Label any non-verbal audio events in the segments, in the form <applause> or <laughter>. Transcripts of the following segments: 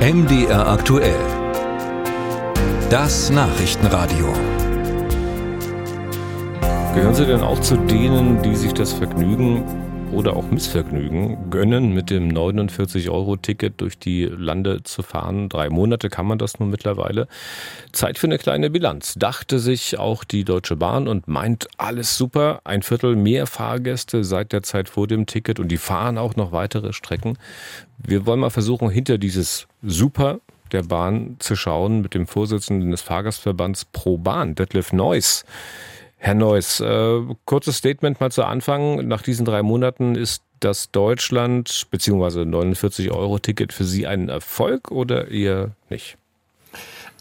MDR aktuell. Das Nachrichtenradio. Gehören Sie denn auch zu denen, die sich das Vergnügen oder auch Missvergnügen gönnen, mit dem 49-Euro-Ticket durch die Lande zu fahren. Drei Monate kann man das nun mittlerweile. Zeit für eine kleine Bilanz, dachte sich auch die Deutsche Bahn und meint alles super. Ein Viertel mehr Fahrgäste seit der Zeit vor dem Ticket und die fahren auch noch weitere Strecken. Wir wollen mal versuchen, hinter dieses Super der Bahn zu schauen mit dem Vorsitzenden des Fahrgastverbands Pro Bahn, Detlef Neuss. Herr Neuss, äh, kurzes Statement mal zu Anfang. Nach diesen drei Monaten ist das Deutschland bzw. 49-Euro-Ticket für Sie ein Erfolg oder eher nicht?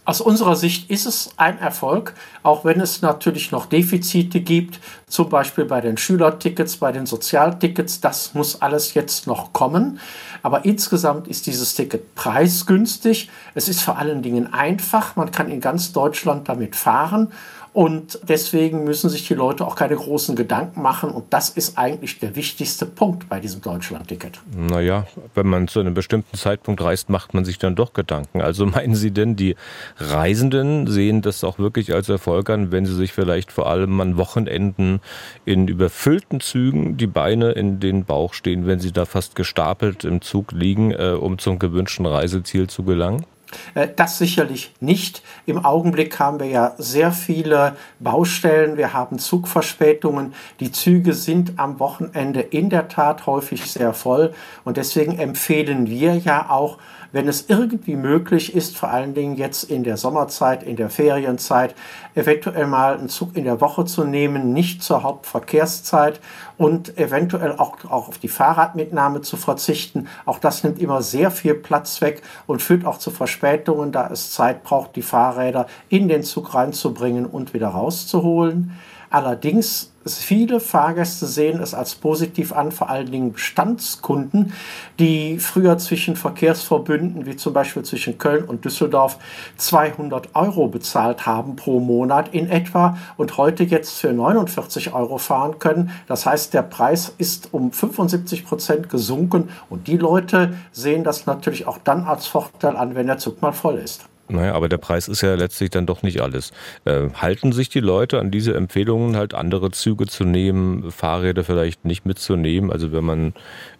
Aus unserer Sicht ist es ein Erfolg, auch wenn es natürlich noch Defizite gibt, zum Beispiel bei den Schülertickets, bei den Sozialtickets. Das muss alles jetzt noch kommen. Aber insgesamt ist dieses Ticket preisgünstig. Es ist vor allen Dingen einfach. Man kann in ganz Deutschland damit fahren. Und deswegen müssen sich die Leute auch keine großen Gedanken machen. Und das ist eigentlich der wichtigste Punkt bei diesem Deutschland-Ticket. Naja, wenn man zu einem bestimmten Zeitpunkt reist, macht man sich dann doch Gedanken. Also meinen Sie denn, die Reisenden sehen das auch wirklich als Erfolg an, wenn sie sich vielleicht vor allem an Wochenenden in überfüllten Zügen die Beine in den Bauch stehen, wenn sie da fast gestapelt im Zug liegen, äh, um zum gewünschten Reiseziel zu gelangen? Äh, das sicherlich nicht. Im Augenblick haben wir ja sehr viele Baustellen. Wir haben Zugverspätungen. Die Züge sind am Wochenende in der Tat häufig sehr voll. Und deswegen empfehlen wir ja auch, wenn es irgendwie möglich ist, vor allen Dingen jetzt in der Sommerzeit, in der Ferienzeit, eventuell mal einen Zug in der Woche zu nehmen, nicht zur Hauptverkehrszeit und eventuell auch, auch auf die Fahrradmitnahme zu verzichten. Auch das nimmt immer sehr viel Platz weg und führt auch zu Verspätungen, da es Zeit braucht, die Fahrräder in den Zug reinzubringen und wieder rauszuholen. Allerdings viele Fahrgäste sehen es als positiv an, vor allen Dingen Bestandskunden, die früher zwischen Verkehrsverbünden, wie zum Beispiel zwischen Köln und Düsseldorf, 200 Euro bezahlt haben pro Monat in etwa und heute jetzt für 49 Euro fahren können. Das heißt, der Preis ist um 75 Prozent gesunken und die Leute sehen das natürlich auch dann als Vorteil an, wenn der Zug mal voll ist. Naja, aber der Preis ist ja letztlich dann doch nicht alles. Äh, halten sich die Leute an diese Empfehlungen, halt andere Züge zu nehmen, Fahrräder vielleicht nicht mitzunehmen? Also wenn man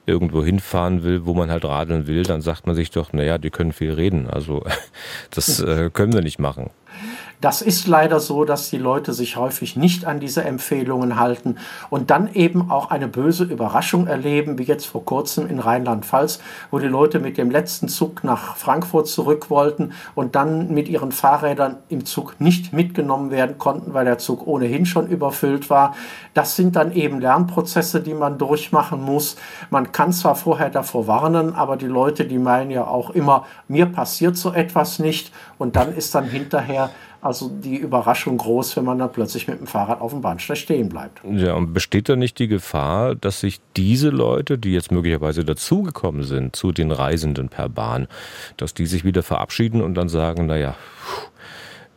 irgendwo hinfahren will, wo man halt radeln will, dann sagt man sich doch, naja, die können viel reden. Also <laughs> das äh, können wir nicht machen. Das ist leider so, dass die Leute sich häufig nicht an diese Empfehlungen halten und dann eben auch eine böse Überraschung erleben, wie jetzt vor kurzem in Rheinland-Pfalz, wo die Leute mit dem letzten Zug nach Frankfurt zurück wollten und dann mit ihren Fahrrädern im Zug nicht mitgenommen werden konnten, weil der Zug ohnehin schon überfüllt war. Das sind dann eben Lernprozesse, die man durchmachen muss. Man kann zwar vorher davor warnen, aber die Leute, die meinen ja auch immer, mir passiert so etwas nicht und dann ist dann hinterher also die Überraschung groß, wenn man dann plötzlich mit dem Fahrrad auf dem Bahnsteig stehen bleibt. Ja, und besteht da nicht die Gefahr, dass sich diese Leute, die jetzt möglicherweise dazugekommen sind zu den Reisenden per Bahn, dass die sich wieder verabschieden und dann sagen, naja,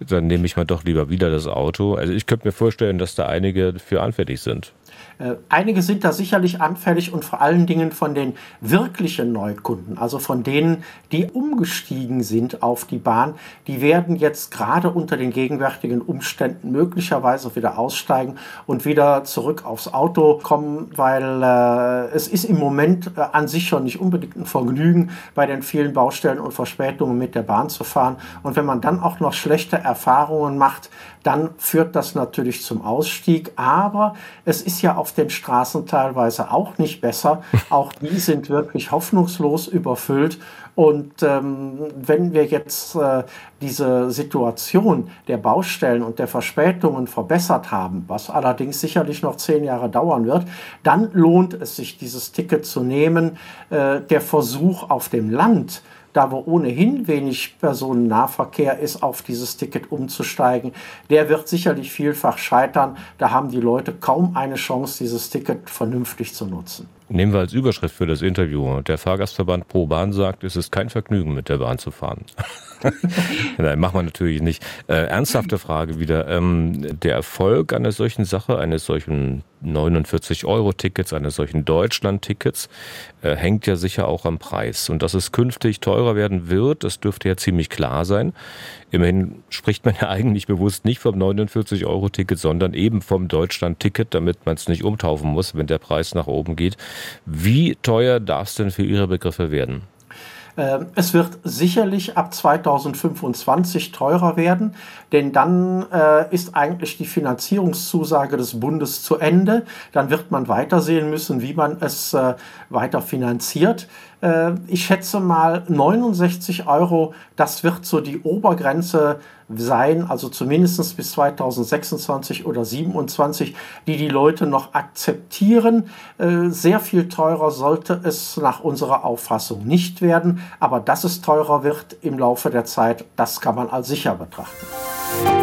dann nehme ich mal doch lieber wieder das Auto. Also ich könnte mir vorstellen, dass da einige für anfällig sind. Äh, einige sind da sicherlich anfällig und vor allen Dingen von den wirklichen Neukunden, also von denen, die umgestiegen sind auf die Bahn, die werden jetzt gerade unter den gegenwärtigen Umständen möglicherweise wieder aussteigen und wieder zurück aufs Auto kommen, weil äh, es ist im Moment äh, an sich schon nicht unbedingt ein Vergnügen, bei den vielen Baustellen und Verspätungen mit der Bahn zu fahren. Und wenn man dann auch noch schlechte Erfahrungen macht, dann führt das natürlich zum Ausstieg. Aber es ist ja auf den Straßen teilweise auch nicht besser. Auch die sind wirklich hoffnungslos überfüllt. Und ähm, wenn wir jetzt äh, diese Situation der Baustellen und der Verspätungen verbessert haben, was allerdings sicherlich noch zehn Jahre dauern wird, dann lohnt es sich, dieses Ticket zu nehmen. Äh, der Versuch auf dem Land, da wo ohnehin wenig Personennahverkehr ist, auf dieses Ticket umzusteigen, der wird sicherlich vielfach scheitern. Da haben die Leute kaum eine Chance, dieses Ticket vernünftig zu nutzen. Nehmen wir als Überschrift für das Interview. Der Fahrgastverband Pro Bahn sagt, es ist kein Vergnügen, mit der Bahn zu fahren. <laughs> Nein, machen wir natürlich nicht. Äh, ernsthafte Frage wieder. Ähm, der Erfolg einer solchen Sache, eines solchen 49-Euro-Tickets, eines solchen Deutschland-Tickets, äh, hängt ja sicher auch am Preis. Und dass es künftig teurer werden wird, das dürfte ja ziemlich klar sein. Immerhin spricht man ja <laughs> eigentlich bewusst nicht vom 49-Euro-Ticket, sondern eben vom Deutschland-Ticket, damit man es nicht umtaufen muss, wenn der Preis nach oben geht. Wie teuer darf es denn für Ihre Begriffe werden? Ähm, es wird sicherlich ab 2025 teurer werden, denn dann äh, ist eigentlich die Finanzierungszusage des Bundes zu Ende. Dann wird man weitersehen müssen, wie man es äh, weiter finanziert. Äh, ich schätze mal 69 Euro, das wird so die Obergrenze sein, also zumindest bis 2026 oder 2027, die die Leute noch akzeptieren. Äh, sehr viel teurer sollte es nach unserer Auffassung nicht werden, aber dass es teurer wird im Laufe der Zeit, das kann man als sicher betrachten.